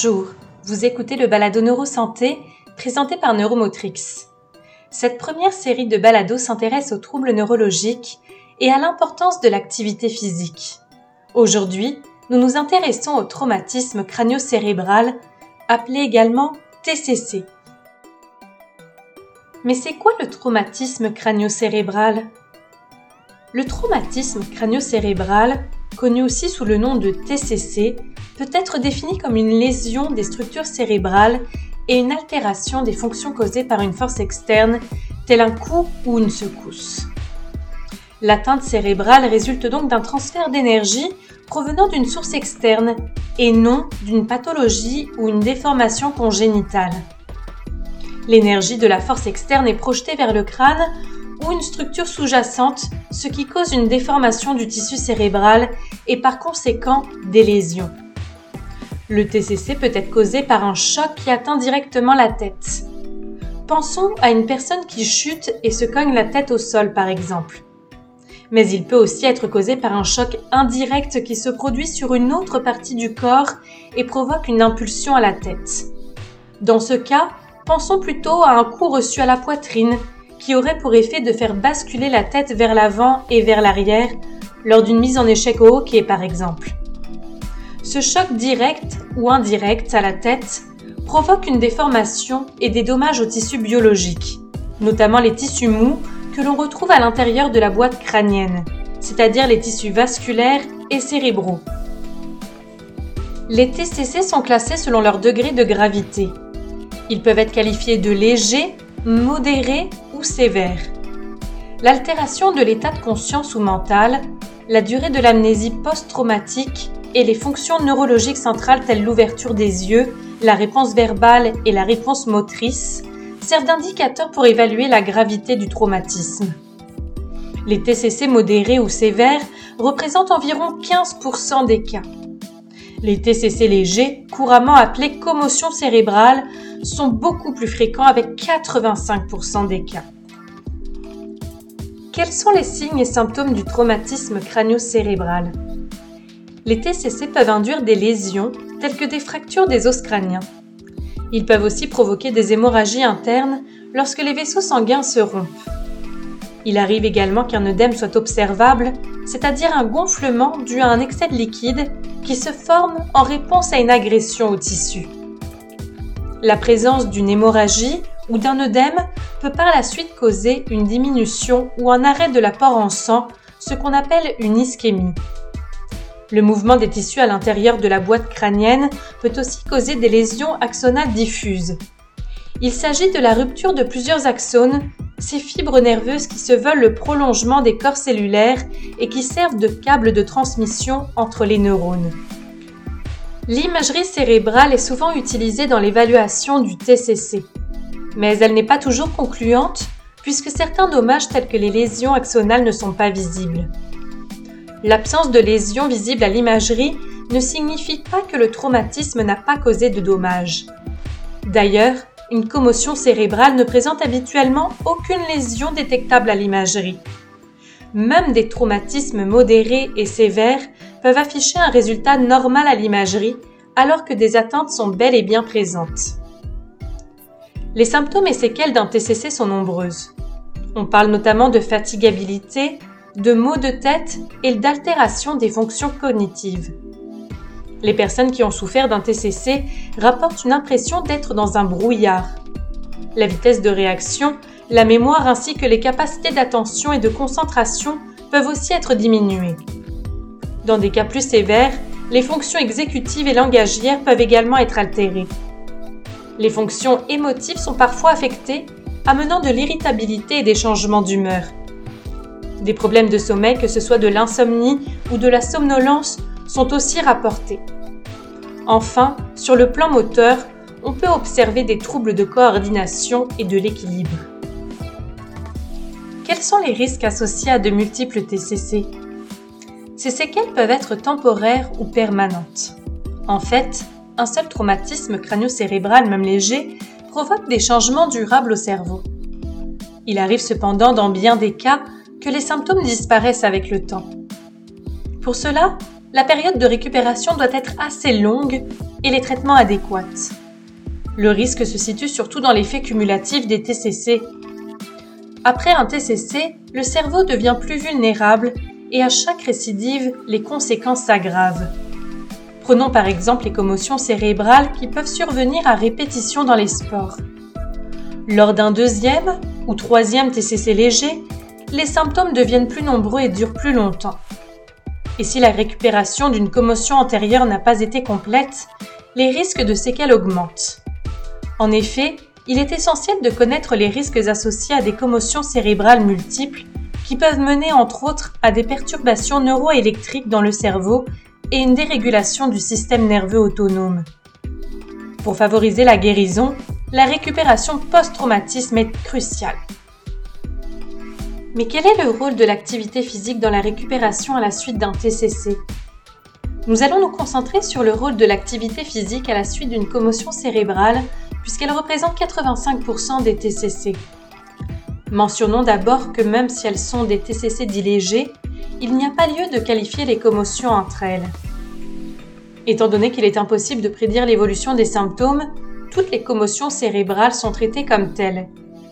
Bonjour, vous écoutez le balado Neurosanté présenté par Neuromotrix. Cette première série de balados s'intéresse aux troubles neurologiques et à l'importance de l'activité physique. Aujourd'hui, nous nous intéressons au traumatisme crânio-cérébral, appelé également TCC. Mais c'est quoi le traumatisme crânio-cérébral? Le traumatisme crânio-cérébral, connu aussi sous le nom de TCC, peut être défini comme une lésion des structures cérébrales et une altération des fonctions causées par une force externe, tel un coup ou une secousse. L'atteinte cérébrale résulte donc d'un transfert d'énergie provenant d'une source externe et non d'une pathologie ou une déformation congénitale. L'énergie de la force externe est projetée vers le crâne ou une structure sous-jacente, ce qui cause une déformation du tissu cérébral et par conséquent des lésions. Le TCC peut être causé par un choc qui atteint directement la tête. Pensons à une personne qui chute et se cogne la tête au sol par exemple. Mais il peut aussi être causé par un choc indirect qui se produit sur une autre partie du corps et provoque une impulsion à la tête. Dans ce cas, pensons plutôt à un coup reçu à la poitrine qui aurait pour effet de faire basculer la tête vers l'avant et vers l'arrière lors d'une mise en échec au hockey par exemple. Ce choc direct ou indirect à la tête provoque une déformation et des dommages aux tissus biologiques, notamment les tissus mous que l'on retrouve à l'intérieur de la boîte crânienne, c'est-à-dire les tissus vasculaires et cérébraux. Les TCC sont classés selon leur degré de gravité. Ils peuvent être qualifiés de légers, modérés ou sévères. L'altération de l'état de conscience ou mental, la durée de l'amnésie post-traumatique et les fonctions neurologiques centrales telles l'ouverture des yeux, la réponse verbale et la réponse motrice servent d'indicateurs pour évaluer la gravité du traumatisme. Les TCC modérés ou sévères représentent environ 15% des cas. Les TCC légers, couramment appelés commotion cérébrale, sont beaucoup plus fréquents avec 85% des cas. Quels sont les signes et symptômes du traumatisme crânio-cérébral? Les TCC peuvent induire des lésions telles que des fractures des os crâniens. Ils peuvent aussi provoquer des hémorragies internes lorsque les vaisseaux sanguins se rompent. Il arrive également qu'un œdème soit observable, c'est-à-dire un gonflement dû à un excès de liquide qui se forme en réponse à une agression au tissu. La présence d'une hémorragie ou d'un œdème peut par la suite causer une diminution ou un arrêt de l'apport en sang, ce qu'on appelle une ischémie. Le mouvement des tissus à l'intérieur de la boîte crânienne peut aussi causer des lésions axonales diffuses. Il s'agit de la rupture de plusieurs axones, ces fibres nerveuses qui se veulent le prolongement des corps cellulaires et qui servent de câble de transmission entre les neurones. L'imagerie cérébrale est souvent utilisée dans l'évaluation du TCC, mais elle n'est pas toujours concluante puisque certains dommages tels que les lésions axonales ne sont pas visibles. L'absence de lésions visibles à l'imagerie ne signifie pas que le traumatisme n'a pas causé de dommages. D'ailleurs, une commotion cérébrale ne présente habituellement aucune lésion détectable à l'imagerie. Même des traumatismes modérés et sévères peuvent afficher un résultat normal à l'imagerie alors que des atteintes sont bel et bien présentes. Les symptômes et séquelles d'un TCC sont nombreuses. On parle notamment de fatigabilité, de maux de tête et d'altération des fonctions cognitives. Les personnes qui ont souffert d'un TCC rapportent une impression d'être dans un brouillard. La vitesse de réaction, la mémoire ainsi que les capacités d'attention et de concentration peuvent aussi être diminuées. Dans des cas plus sévères, les fonctions exécutives et langagières peuvent également être altérées. Les fonctions émotives sont parfois affectées, amenant de l'irritabilité et des changements d'humeur. Des problèmes de sommeil, que ce soit de l'insomnie ou de la somnolence, sont aussi rapportés. Enfin, sur le plan moteur, on peut observer des troubles de coordination et de l'équilibre. Quels sont les risques associés à de multiples TCC Ces séquelles peuvent être temporaires ou permanentes. En fait, un seul traumatisme crânio-cérébral, même léger, provoque des changements durables au cerveau. Il arrive cependant dans bien des cas que les symptômes disparaissent avec le temps. Pour cela, la période de récupération doit être assez longue et les traitements adéquats. Le risque se situe surtout dans l'effet cumulatif des TCC. Après un TCC, le cerveau devient plus vulnérable et à chaque récidive, les conséquences s'aggravent. Prenons par exemple les commotions cérébrales qui peuvent survenir à répétition dans les sports. Lors d'un deuxième ou troisième TCC léger, les symptômes deviennent plus nombreux et durent plus longtemps. Et si la récupération d'une commotion antérieure n'a pas été complète, les risques de séquelles augmentent. En effet, il est essentiel de connaître les risques associés à des commotions cérébrales multiples qui peuvent mener entre autres à des perturbations neuroélectriques dans le cerveau et une dérégulation du système nerveux autonome. Pour favoriser la guérison, la récupération post-traumatisme est cruciale. Mais quel est le rôle de l'activité physique dans la récupération à la suite d'un TCC Nous allons nous concentrer sur le rôle de l'activité physique à la suite d'une commotion cérébrale, puisqu'elle représente 85% des TCC. Mentionnons d'abord que même si elles sont des TCC dits il n'y a pas lieu de qualifier les commotions entre elles. Étant donné qu'il est impossible de prédire l'évolution des symptômes, toutes les commotions cérébrales sont traitées comme telles.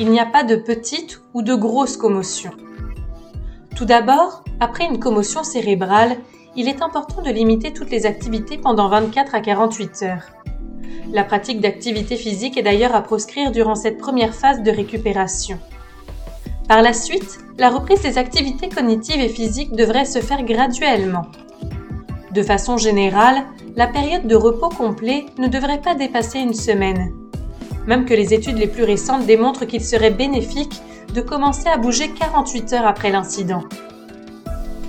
Il n'y a pas de petites ou de grosses commotions. Tout d'abord, après une commotion cérébrale, il est important de limiter toutes les activités pendant 24 à 48 heures. La pratique d'activité physique est d'ailleurs à proscrire durant cette première phase de récupération. Par la suite, la reprise des activités cognitives et physiques devrait se faire graduellement. De façon générale, la période de repos complet ne devrait pas dépasser une semaine. Même que les études les plus récentes démontrent qu'il serait bénéfique de commencer à bouger 48 heures après l'incident.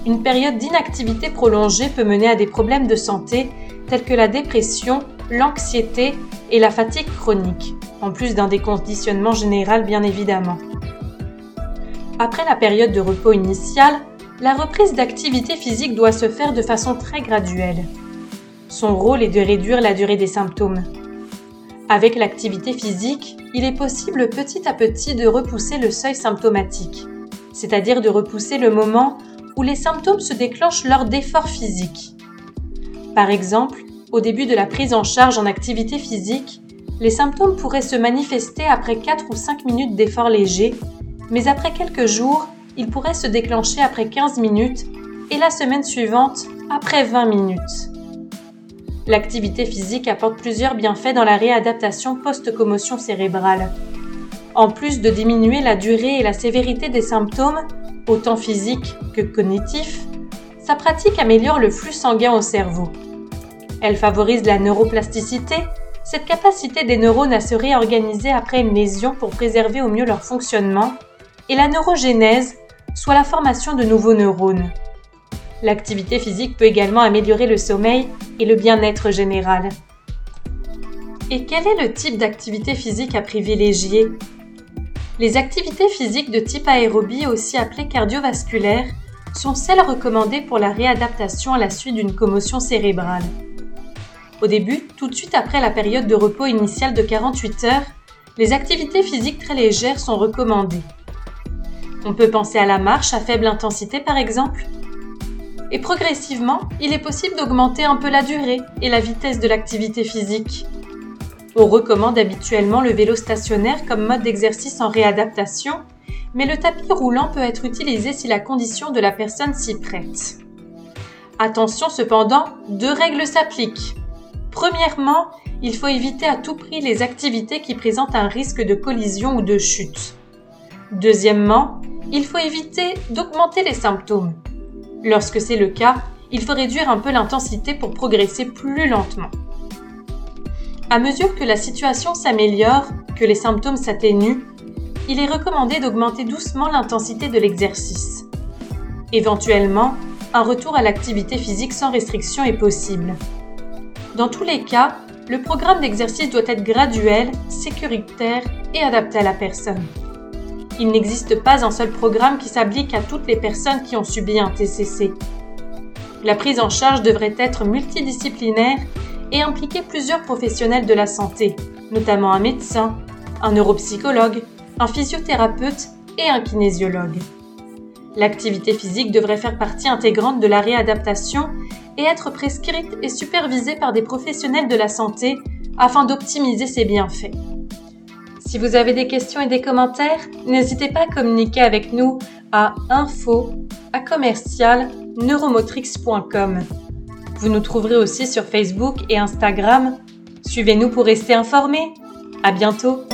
Une période d'inactivité prolongée peut mener à des problèmes de santé tels que la dépression, l'anxiété et la fatigue chronique, en plus d'un déconditionnement général bien évidemment. Après la période de repos initiale, la reprise d'activité physique doit se faire de façon très graduelle. Son rôle est de réduire la durée des symptômes. Avec l'activité physique, il est possible petit à petit de repousser le seuil symptomatique, c'est-à-dire de repousser le moment où les symptômes se déclenchent lors d'efforts physiques. Par exemple, au début de la prise en charge en activité physique, les symptômes pourraient se manifester après 4 ou 5 minutes d'efforts légers mais après quelques jours, il pourrait se déclencher après 15 minutes et la semaine suivante après 20 minutes. L'activité physique apporte plusieurs bienfaits dans la réadaptation post-commotion cérébrale. En plus de diminuer la durée et la sévérité des symptômes, autant physiques que cognitifs, sa pratique améliore le flux sanguin au cerveau. Elle favorise la neuroplasticité, cette capacité des neurones à se réorganiser après une lésion pour préserver au mieux leur fonctionnement et la neurogénèse, soit la formation de nouveaux neurones. L'activité physique peut également améliorer le sommeil et le bien-être général. Et quel est le type d'activité physique à privilégier? Les activités physiques de type aérobie, aussi appelées cardiovasculaires, sont celles recommandées pour la réadaptation à la suite d'une commotion cérébrale. Au début, tout de suite après la période de repos initiale de 48 heures, les activités physiques très légères sont recommandées. On peut penser à la marche à faible intensité par exemple. Et progressivement, il est possible d'augmenter un peu la durée et la vitesse de l'activité physique. On recommande habituellement le vélo stationnaire comme mode d'exercice en réadaptation, mais le tapis roulant peut être utilisé si la condition de la personne s'y prête. Attention cependant, deux règles s'appliquent. Premièrement, il faut éviter à tout prix les activités qui présentent un risque de collision ou de chute. Deuxièmement, il faut éviter d'augmenter les symptômes. Lorsque c'est le cas, il faut réduire un peu l'intensité pour progresser plus lentement. À mesure que la situation s'améliore, que les symptômes s'atténuent, il est recommandé d'augmenter doucement l'intensité de l'exercice. Éventuellement, un retour à l'activité physique sans restriction est possible. Dans tous les cas, le programme d'exercice doit être graduel, sécuritaire et adapté à la personne il n'existe pas un seul programme qui s'applique à toutes les personnes qui ont subi un TCC. La prise en charge devrait être multidisciplinaire et impliquer plusieurs professionnels de la santé, notamment un médecin, un neuropsychologue, un physiothérapeute et un kinésiologue. L'activité physique devrait faire partie intégrante de la réadaptation et être prescrite et supervisée par des professionnels de la santé afin d'optimiser ses bienfaits. Si vous avez des questions et des commentaires, n'hésitez pas à communiquer avec nous à info à commercial neuromotrix.com. Vous nous trouverez aussi sur Facebook et Instagram. Suivez-nous pour rester informés. À bientôt!